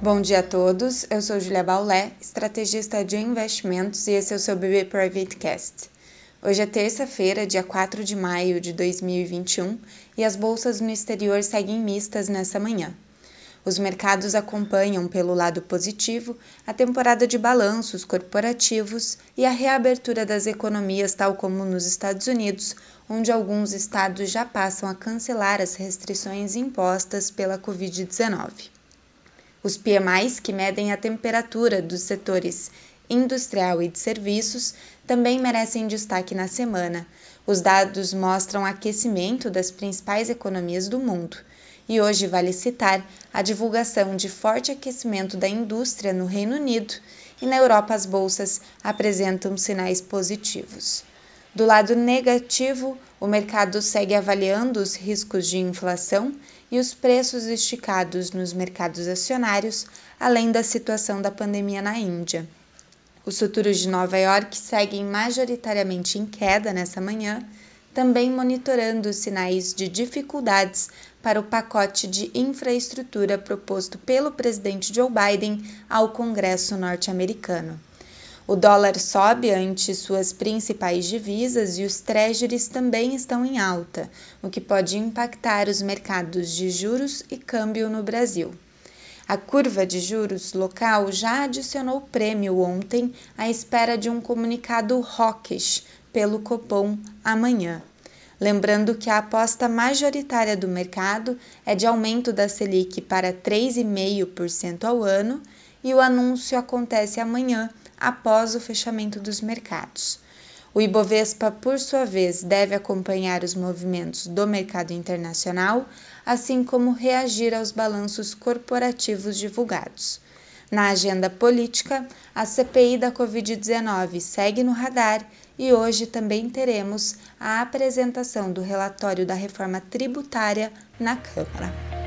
Bom dia a todos, eu sou Julia Baulé, estrategista de investimentos e esse é o seu BB Private Cast. Hoje é terça-feira, dia 4 de maio de 2021 e as bolsas no exterior seguem mistas nessa manhã. Os mercados acompanham, pelo lado positivo, a temporada de balanços corporativos e a reabertura das economias, tal como nos Estados Unidos, onde alguns estados já passam a cancelar as restrições impostas pela Covid-19. Os PMIs, que medem a temperatura dos setores industrial e de serviços, também merecem destaque na semana. Os dados mostram aquecimento das principais economias do mundo. E hoje vale citar a divulgação de forte aquecimento da indústria no Reino Unido e na Europa as bolsas apresentam sinais positivos. Do lado negativo, o mercado segue avaliando os riscos de inflação e os preços esticados nos mercados acionários, além da situação da pandemia na Índia. Os futuros de Nova York seguem majoritariamente em queda nessa manhã, também monitorando sinais de dificuldades para o pacote de infraestrutura proposto pelo presidente Joe Biden ao Congresso norte-americano. O dólar sobe ante suas principais divisas e os treasuries também estão em alta, o que pode impactar os mercados de juros e câmbio no Brasil. A curva de juros local já adicionou prêmio ontem à espera de um comunicado hawkish pelo Copom amanhã. Lembrando que a aposta majoritária do mercado é de aumento da Selic para 3,5% ao ano e o anúncio acontece amanhã após o fechamento dos mercados. O Ibovespa, por sua vez, deve acompanhar os movimentos do mercado internacional, assim como reagir aos balanços corporativos divulgados. Na agenda política, a CPI da Covid-19 segue no radar e hoje também teremos a apresentação do relatório da reforma tributária na Câmara.